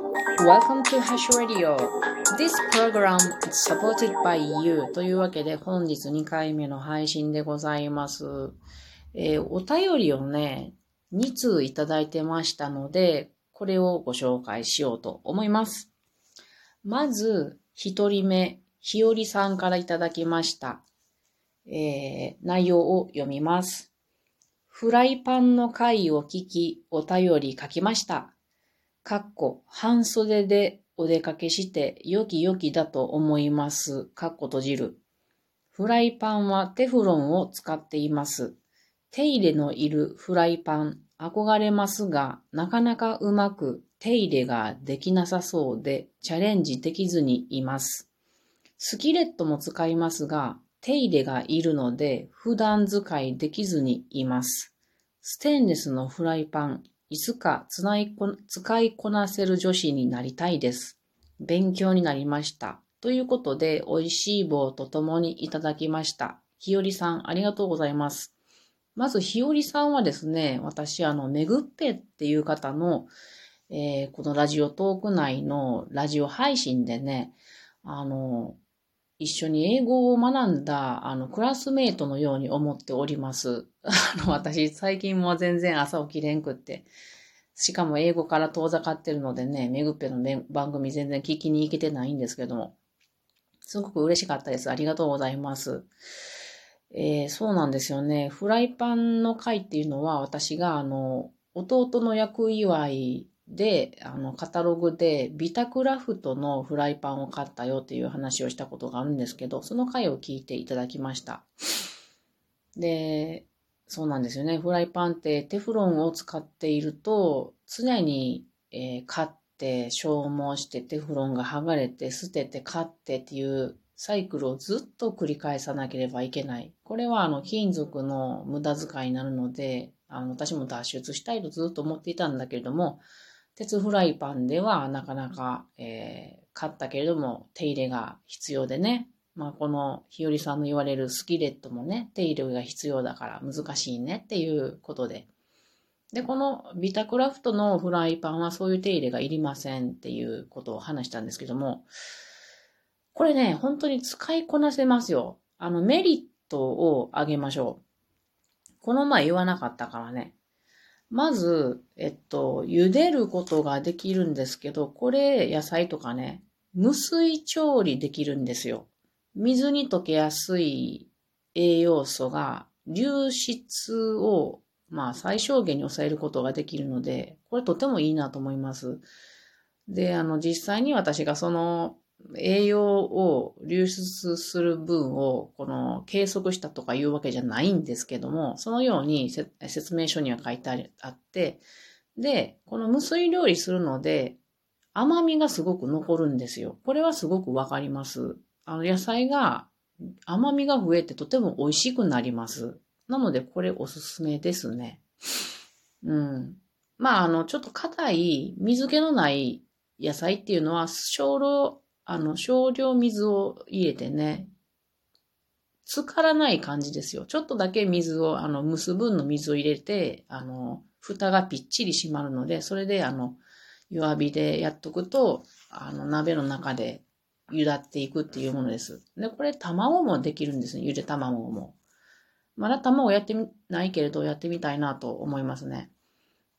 Welcome to Hash Radio. This program is supported by you. というわけで本日2回目の配信でございます。えーお便りをね、2通いただいてましたので、これをご紹介しようと思います。まず、1人目、ひよりさんからいただきました。えー内容を読みます。フライパンの回を聞き、お便り書きました。かっこ、半袖でお出かけして、よきよきだと思います。かっこ閉じる。フライパンはテフロンを使っています。手入れのいるフライパン、憧れますが、なかなかうまく手入れができなさそうで、チャレンジできずにいます。スキレットも使いますが、手入れがいるので、普段使いできずにいます。ステンレスのフライパン、いつか使いこ使いこなせる女子になりたいです。勉強になりました。ということで、美味しい棒とともにいただきました。ひよりさん、ありがとうございます。まず、ひよりさんはですね、私、あの、めぐっぺっていう方の、えーこのラジオトーク内のラジオ配信でね、あの、一緒に英語を学んだ、あの、クラスメイトのように思っております。あの、私、最近も全然朝起きれんくって、しかも英語から遠ざかってるのでね、めぐっぺの番組全然聞きに行けてないんですけども、すごく嬉しかったです。ありがとうございます。えーそうなんですよね。フライパンの回っていうのは、私が、あの、弟の役祝いで、あの、カタログで、ビタクラフトのフライパンを買ったよっていう話をしたことがあるんですけど、その回を聞いていただきました。で、そうなんですよね。フライパンってテフロンを使っていると、常に、えー買って消耗してテフロンが剥がれて捨てて買ってっていうサイクルをずっと繰り返さなければいけない。これはあの金属の無駄遣いになるので、あの私も脱出したいとずっと思っていたんだけれども、鉄フライパンではなかなか、えー買ったけれども手入れが必要でね、まあ、この日和さんの言われるスキレットもね、手入れが必要だから難しいねっていうことで。で、このビタクラフトのフライパンはそういう手入れがいりませんっていうことを話したんですけども、これね、本当に使いこなせますよ。あの、メリットをあげましょう。この前言わなかったからね。まず、えっと、茹でることができるんですけど、これ、野菜とかね、無水調理できるんですよ。水に溶けやすい栄養素が流出を、まあ、最小限に抑えることができるので、これとてもいいなと思います。で、あの、実際に私がその栄養を流出する分を、この計測したとかいうわけじゃないんですけども、そのように説明書には書いてあって、で、この無水料理するので、甘みがすごく残るんですよ。これはすごくわかります。あの、野菜が甘みが増えてとても美味しくなります。なので、これおすすめですね。うん。まあ、あの、ちょっと硬い水気のない野菜っていうのは、少量、あの、少量水を入れてね、浸からない感じですよ。ちょっとだけ水を、あの、蒸す分の水を入れて、あの、蓋がぴっちり閉まるので、それで、あの、弱火でやっとくと、あの、鍋の中で茹だっていくっていうものです。で、これ卵もできるんですね。ゆで卵も。まだ卵やってみないけれど、やってみたいなと思いますね。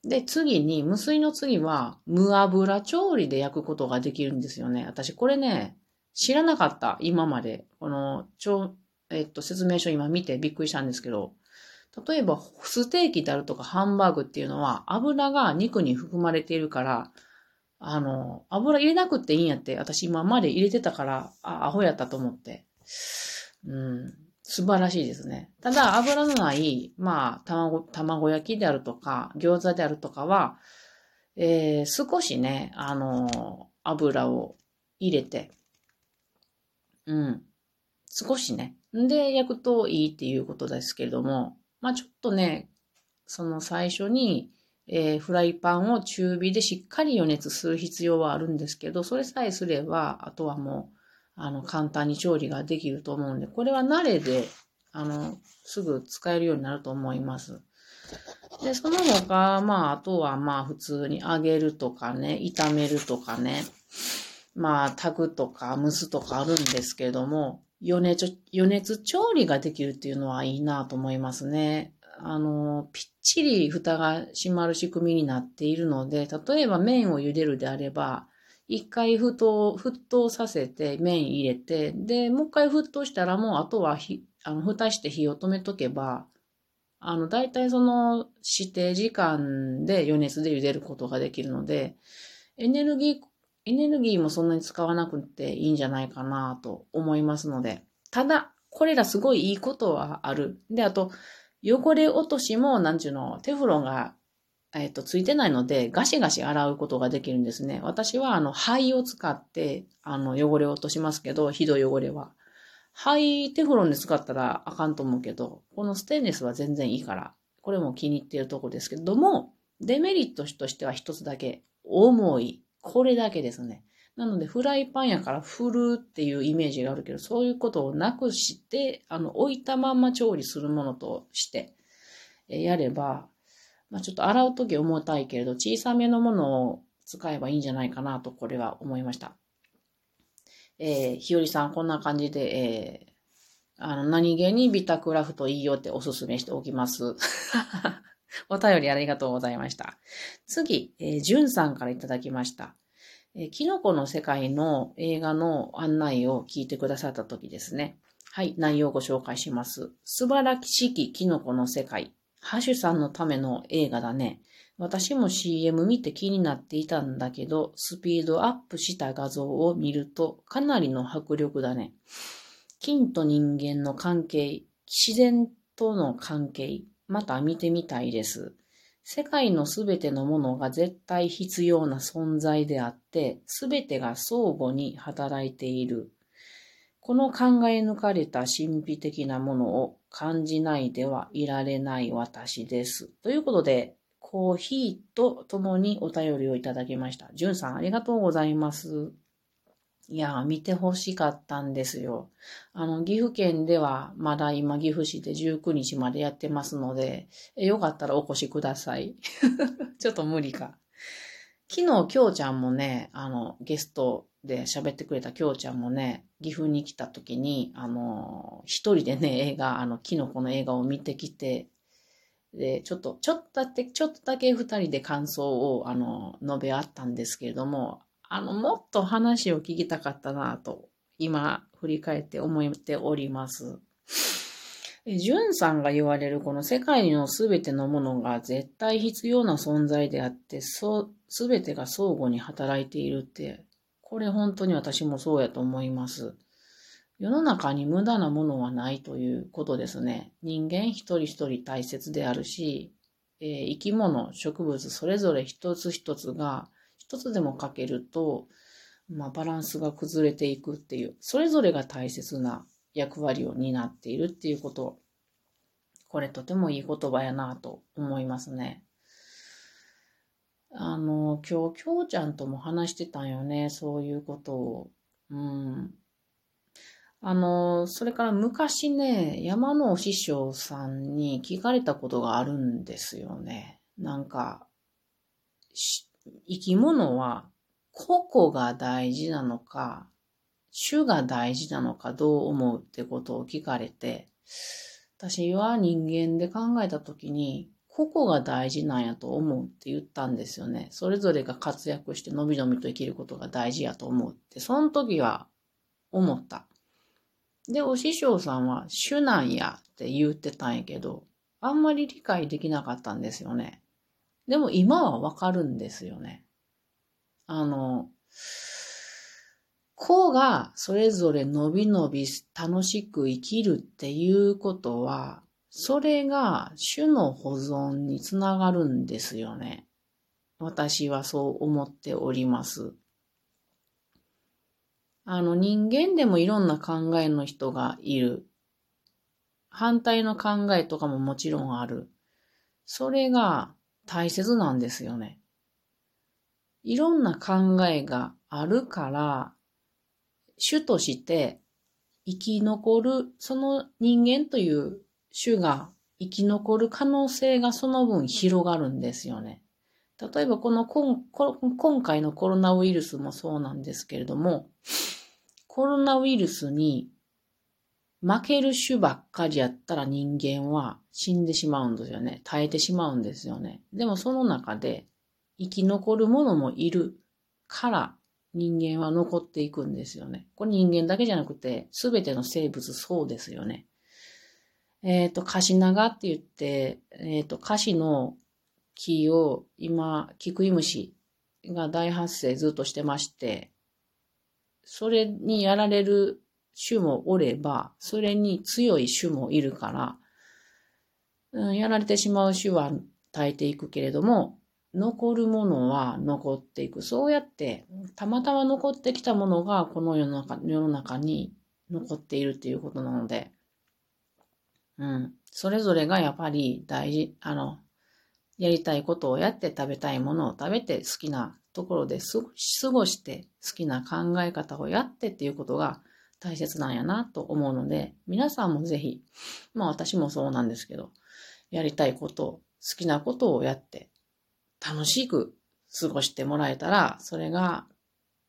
で、次に、無水の次は、無油調理で焼くことができるんですよね。私、これね、知らなかった、今まで。この、ちょ、えっと、説明書今見てびっくりしたんですけど、例えば、ステーキであるとかハンバーグっていうのは、油が肉に含まれているから、あの、油入れなくていいんやって、私今まで入れてたから、あ、アホやったと思って。うん。素晴らしいですね。ただ、油のない、まあ、卵、卵焼きであるとか、餃子であるとかは、えー少しね、あの、油を入れて、うん。少しね。で、焼くといいっていうことですけれども、まあちょっとね、その最初に、えーフライパンを中火でしっかり予熱する必要はあるんですけど、それさえすれば、あとはもう、あの、簡単に調理ができると思うんで、これは慣れで、あの、すぐ使えるようになると思います。で、その他、まあ、あとはまあ、普通に揚げるとかね、炒めるとかね、まあ、炊くとか蒸すとかあるんですけれども、余熱、余熱調理ができるっていうのはいいなと思いますね。あの、ぴっちり蓋が閉まる仕組みになっているので、例えば麺を茹でるであれば、一回沸騰、沸騰させて麺入れて、で、もう一回沸騰したらもうあとはひ、あの、蓋して火を止めとけば、あの、大体その指定時間で余熱で茹でることができるので、エネルギー、エネルギーもそんなに使わなくていいんじゃないかなと思いますので、ただ、これらすごいいいことはある。で、あと、汚れ落としも、なんちゅうの、テフロンが、えっ、と、ついてないので、ガシガシ洗うことができるんですね。私は、あの、灰を使って、あの、汚れを落としますけど、ひどい汚れは。灰、テフロンで使ったらあかんと思うけど、このステンレスは全然いいから、これも気に入っているところですけども、デメリットとしては一つだけ、重い。これだけですね。なので、フライパンやから振るっていうイメージがあるけど、そういうことをなくして、あの、置いたまま調理するものとして、えやれば、まあ、ちょっと洗うとき重たいけれど、小さめのものを使えばいいんじゃないかなと、これは思いました。えー、ひよりさん、こんな感じで、えー、あの、何気にビタクラフトいいよっておすすめしておきます。お便りありがとうございました。次、えー、じゅんさんからいただきました。えー、キノコの世界の映画の案内を聞いてくださった時ですね。はい、内容をご紹介します。素晴らしきキノコの世界。ハッシュさんのための映画だね。私も CM 見て気になっていたんだけど、スピードアップした画像を見るとかなりの迫力だね。金と人間の関係、自然との関係、また見てみたいです。世界のすべてのものが絶対必要な存在であって、すべてが相互に働いている。この考え抜かれた神秘的なものを感じないではいられない私です。ということで、コーヒーと共にお便りをいただきました。じゅんさんありがとうございます。いや、見てほしかったんですよ。あの、岐阜県ではまだ今岐阜市で19日までやってますので、よかったらお越しください。ちょっと無理か。昨日、きょうちゃんもね、あの、ゲストで喋ってくれたきょうちゃんもね、岐阜に来た時に、あの、一人でね、映画、あの、キノコの映画を見てきて、で、ちょっと、ちょっとだけ、ちょっとだけ二人で感想を、あの、述べ合ったんですけれども、あの、もっと話を聞きたかったなと、今、振り返って思っております。ジュンさんが言われるこの世界のすべてのものが絶対必要な存在であって、そう、すべてが相互に働いているって、これ本当に私もそうやと思います。世の中に無駄なものはないということですね。人間一人一人大切であるし、えー、生き物、植物、それぞれ一つ一つが一つでもかけると、まあ、バランスが崩れていくっていう、それぞれが大切な役割を担っているっていうこと。これとてもいい言葉やなと思いますね。あの、今日、きょうちゃんとも話してたんよね、そういうことを。うん。あの、それから昔ね、山のお師匠さんに聞かれたことがあるんですよね。なんか、生き物は個々が大事なのか、種が大事なのかどう思うってことを聞かれて、私は人間で考えたときに、個々が大事なんやと思うって言ったんですよね。それぞれが活躍してのびのびと生きることが大事やと思うって、その時は思った。で、お師匠さんは種なんやって言ってたんやけど、あんまり理解できなかったんですよね。でも今はわかるんですよね。あの、子がそれぞれのびのび楽しく生きるっていうことは、それが種の保存につながるんですよね。私はそう思っております。あの人間でもいろんな考えの人がいる。反対の考えとかももちろんある。それが大切なんですよね。いろんな考えがあるから、種として生き残る、その人間という種が生き残る可能性がその分広がるんですよね。例えばこの今回のコロナウイルスもそうなんですけれども、コロナウイルスに負ける種ばっかりやったら人間は死んでしまうんですよね。耐えてしまうんですよね。でもその中で生き残るものもいるから人間は残っていくんですよね。これ人間だけじゃなくて全ての生物そうですよね。えっ、ー、と、カシナガって言って、えっ、ー、と、カシの木を今、キクイムシが大発生ずっとしてまして、それにやられる種もおれば、それに強い種もいるから、うん、やられてしまう種は耐えていくけれども、残るものは残っていく。そうやって、たまたま残ってきたものがこの世の中世の中に残っているっていうことなので、うん。それぞれがやっぱり大事、あの、やりたいことをやって食べたいものを食べて好きなところで過ごして好きな考え方をやってっていうことが大切なんやなと思うので、皆さんもぜひ、まあ私もそうなんですけど、やりたいこと、好きなことをやって楽しく過ごしてもらえたら、それが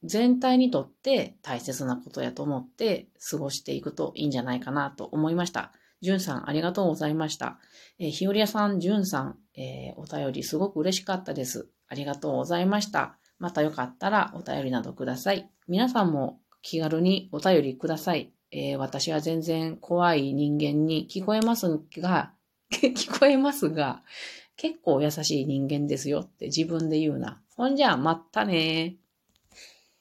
全体にとって大切なことやと思って過ごしていくといいんじゃないかなと思いました。じゅんさん、ありがとうございました。えー、ひよりやさん、じゅんさん、えー、お便りすごく嬉しかったです。ありがとうございました。またよかったらお便りなどください。皆さんも気軽にお便りください。えー、私は全然怖い人間に聞こえますが、聞こえますが、結構優しい人間ですよって自分で言うな。ほんじゃ、まったね